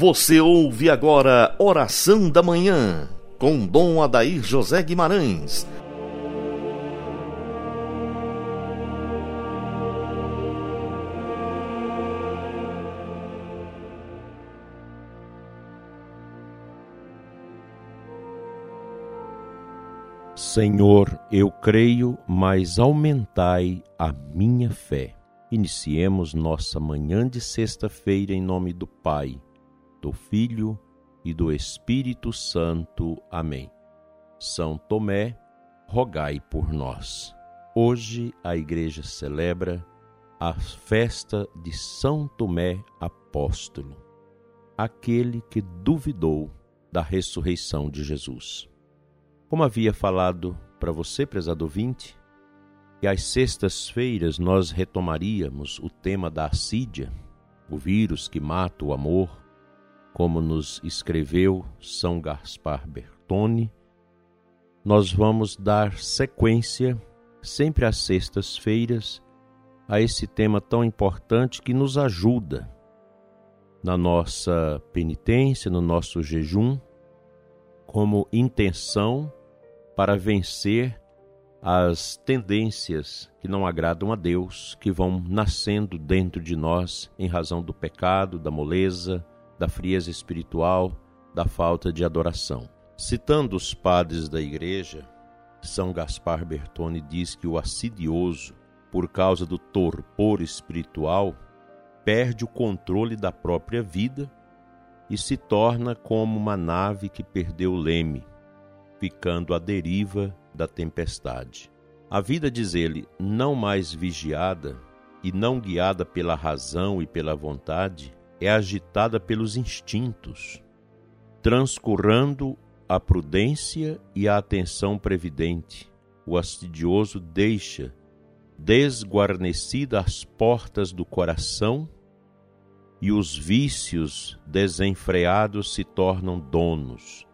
Você ouve agora Oração da Manhã, com Dom Adair José Guimarães. Senhor, eu creio, mas aumentai a minha fé. Iniciemos nossa manhã de sexta-feira em nome do Pai do Filho e do Espírito Santo. Amém. São Tomé, rogai por nós. Hoje a Igreja celebra a festa de São Tomé Apóstolo, aquele que duvidou da ressurreição de Jesus. Como havia falado para você, prezado ouvinte, que às sextas-feiras nós retomaríamos o tema da assídia, o vírus que mata o amor, como nos escreveu São Gaspar Bertone, nós vamos dar sequência, sempre às sextas-feiras, a esse tema tão importante que nos ajuda na nossa penitência, no nosso jejum, como intenção para vencer as tendências que não agradam a Deus, que vão nascendo dentro de nós em razão do pecado, da moleza, da frieza espiritual, da falta de adoração. Citando os padres da igreja, São Gaspar Bertone diz que o assidioso, por causa do torpor espiritual, perde o controle da própria vida e se torna como uma nave que perdeu o leme, ficando à deriva da tempestade. A vida, diz ele, não mais vigiada e não guiada pela razão e pela vontade, é agitada pelos instintos, transcurrando a prudência e a atenção previdente. O astidioso deixa desguarnecida as portas do coração e os vícios desenfreados se tornam donos,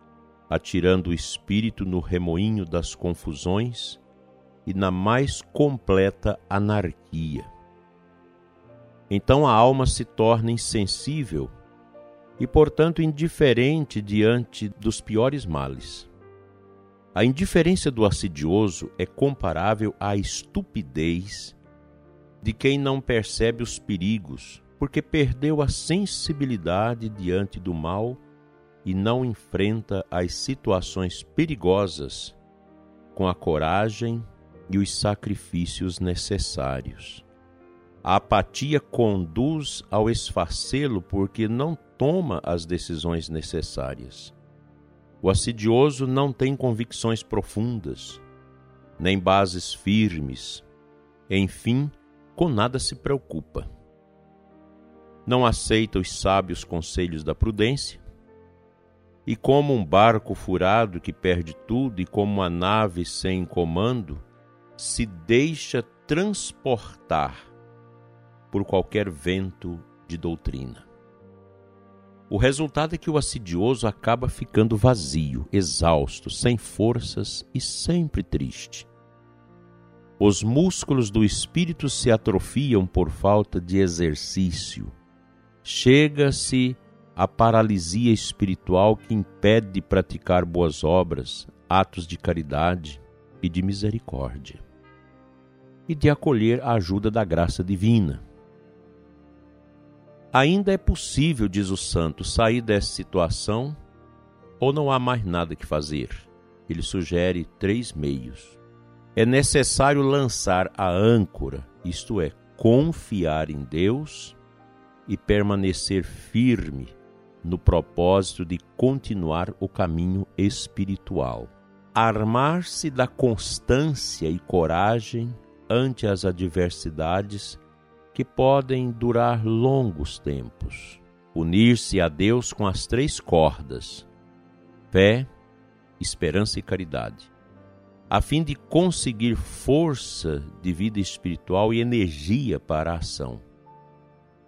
atirando o espírito no remoinho das confusões e na mais completa anarquia. Então a alma se torna insensível e, portanto, indiferente diante dos piores males. A indiferença do assidioso é comparável à estupidez de quem não percebe os perigos, porque perdeu a sensibilidade diante do mal e não enfrenta as situações perigosas com a coragem e os sacrifícios necessários. A apatia conduz ao esfacelo porque não toma as decisões necessárias. O assidioso não tem convicções profundas, nem bases firmes. Enfim, com nada se preocupa. Não aceita os sábios conselhos da prudência, e como um barco furado que perde tudo, e como uma nave sem comando, se deixa transportar por qualquer vento de doutrina. O resultado é que o assidioso acaba ficando vazio, exausto, sem forças e sempre triste. Os músculos do espírito se atrofiam por falta de exercício. Chega-se a paralisia espiritual que impede de praticar boas obras, atos de caridade e de misericórdia, e de acolher a ajuda da graça divina. Ainda é possível, diz o santo, sair dessa situação ou não há mais nada que fazer? Ele sugere três meios. É necessário lançar a âncora, isto é, confiar em Deus e permanecer firme no propósito de continuar o caminho espiritual. Armar-se da constância e coragem ante as adversidades que podem durar longos tempos. Unir-se a Deus com as três cordas: fé, esperança e caridade, a fim de conseguir força de vida espiritual e energia para a ação.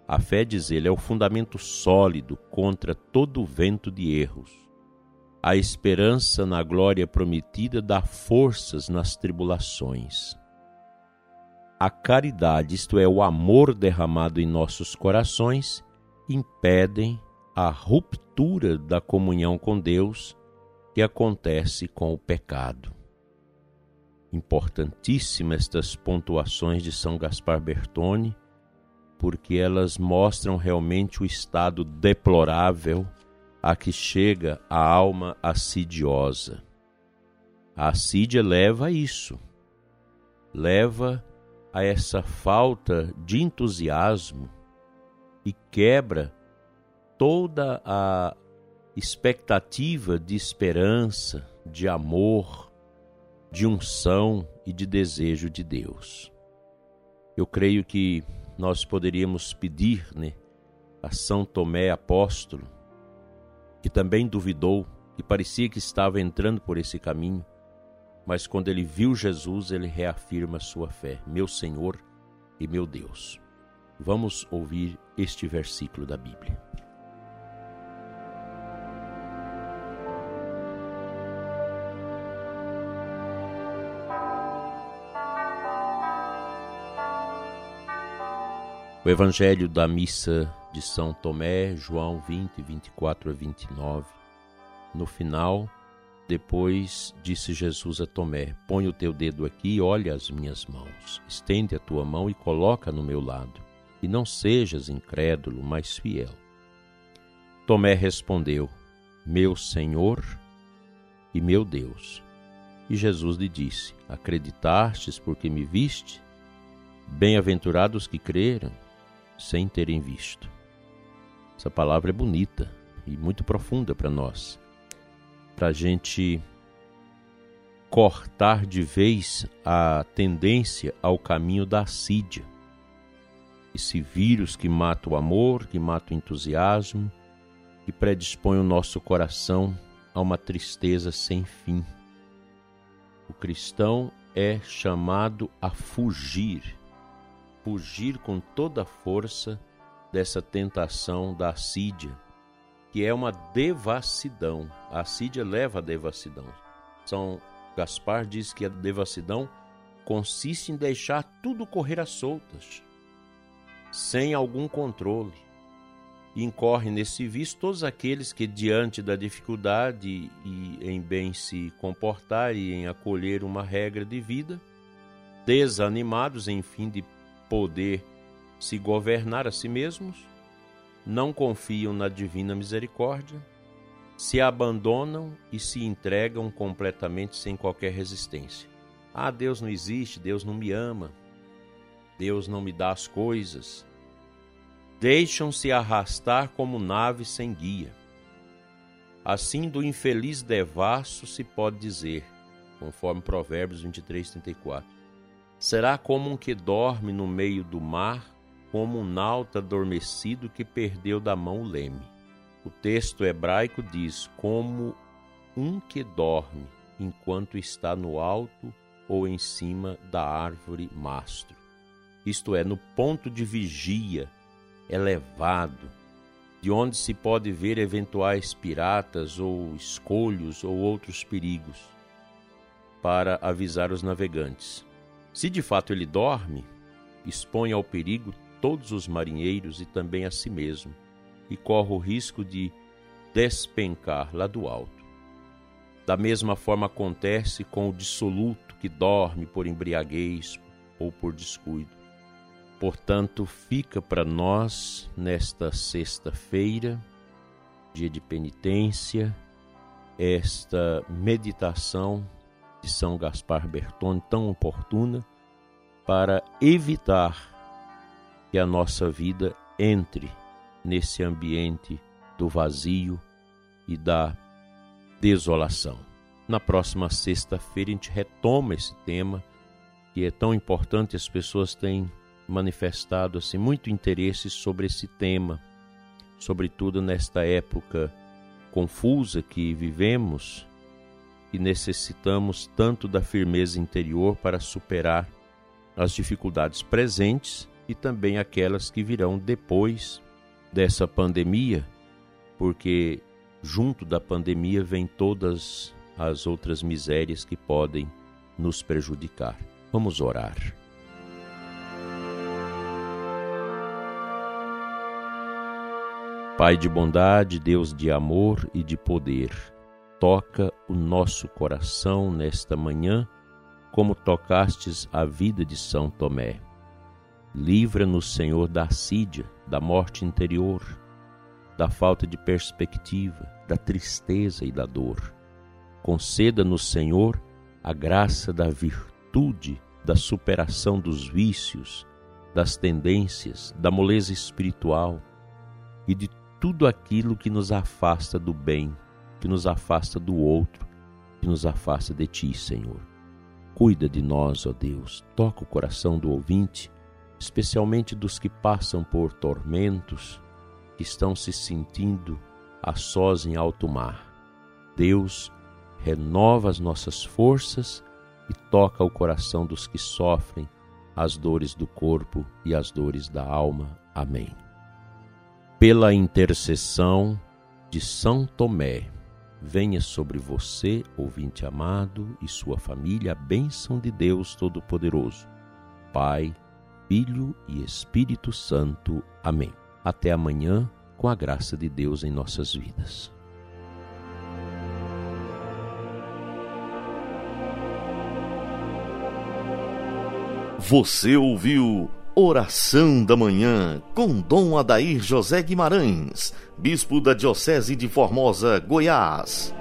A fé, diz ele, é o fundamento sólido contra todo vento de erros. A esperança na glória prometida dá forças nas tribulações a caridade, isto é, o amor derramado em nossos corações, impedem a ruptura da comunhão com Deus que acontece com o pecado. Importantíssimas estas pontuações de São Gaspar Bertone, porque elas mostram realmente o estado deplorável a que chega a alma assidiosa. A assídia leva a isso, leva a essa falta de entusiasmo e quebra toda a expectativa de esperança, de amor, de unção e de desejo de Deus. Eu creio que nós poderíamos pedir né, a São Tomé apóstolo, que também duvidou, que parecia que estava entrando por esse caminho, mas quando ele viu Jesus, ele reafirma sua fé, meu Senhor e meu Deus. Vamos ouvir este versículo da Bíblia. O Evangelho da Missa de São Tomé, João 20, 24 a 29. No final, depois disse Jesus a Tomé: Põe o teu dedo aqui e olha as minhas mãos. Estende a tua mão e coloca no meu lado. E não sejas incrédulo, mas fiel. Tomé respondeu: Meu Senhor e meu Deus. E Jesus lhe disse: Acreditastes porque me viste? Bem-aventurados que creram sem terem visto. Essa palavra é bonita e muito profunda para nós, para a gente cortar de vez a tendência ao caminho da assídia. Esse vírus que mata o amor, que mata o entusiasmo, que predispõe o nosso coração a uma tristeza sem fim. O cristão é chamado a fugir fugir com toda a força dessa tentação da assídia, que é uma devassidão. A assídia leva à devassidão. São Gaspar diz que a devassidão consiste em deixar tudo correr às soltas, sem algum controle. Incorre nesse vício todos aqueles que, diante da dificuldade e em bem se comportar e em acolher uma regra de vida, desanimados, enfim, de poder se governar a si mesmos, não confiam na divina misericórdia, se abandonam e se entregam completamente sem qualquer resistência. Ah, Deus não existe, Deus não me ama, Deus não me dá as coisas. Deixam-se arrastar como naves sem guia. Assim, do infeliz devasso se pode dizer, conforme Provérbios 23, 34 Será como um que dorme no meio do mar, como um nauta adormecido que perdeu da mão o leme. O texto hebraico diz: como um que dorme enquanto está no alto ou em cima da árvore mastro. Isto é, no ponto de vigia elevado, de onde se pode ver eventuais piratas ou escolhos ou outros perigos, para avisar os navegantes. Se de fato ele dorme, expõe ao perigo todos os marinheiros e também a si mesmo, e corre o risco de despencar lá do alto. Da mesma forma acontece com o dissoluto que dorme por embriaguez ou por descuido. Portanto, fica para nós, nesta sexta-feira, dia de penitência, esta meditação de São Gaspar Bertone tão oportuna para evitar que a nossa vida entre nesse ambiente do vazio e da desolação. Na próxima sexta-feira a gente retoma esse tema que é tão importante, as pessoas têm manifestado assim muito interesse sobre esse tema, sobretudo nesta época confusa que vivemos e necessitamos tanto da firmeza interior para superar as dificuldades presentes e também aquelas que virão depois dessa pandemia, porque junto da pandemia vem todas as outras misérias que podem nos prejudicar. Vamos orar. Pai de bondade, Deus de amor e de poder, toca o nosso coração nesta manhã, como tocastes a vida de São Tomé. Livra-nos, Senhor, da assídia, da morte interior, da falta de perspectiva, da tristeza e da dor. Conceda-nos, Senhor, a graça da virtude, da superação dos vícios, das tendências, da moleza espiritual e de tudo aquilo que nos afasta do bem, que nos afasta do outro, que nos afasta de Ti, Senhor. Cuida de nós, ó Deus, toca o coração do ouvinte, especialmente dos que passam por tormentos, que estão se sentindo a sós em alto mar. Deus, renova as nossas forças e toca o coração dos que sofrem as dores do corpo e as dores da alma. Amém pela intercessão de São Tomé, venha sobre você, ouvinte amado, e sua família a bênção de Deus Todo-Poderoso, Pai, Filho e Espírito Santo. Amém. Até amanhã, com a graça de Deus em nossas vidas. Você ouviu Oração da Manhã, com Dom Adair José Guimarães, Bispo da Diocese de Formosa, Goiás.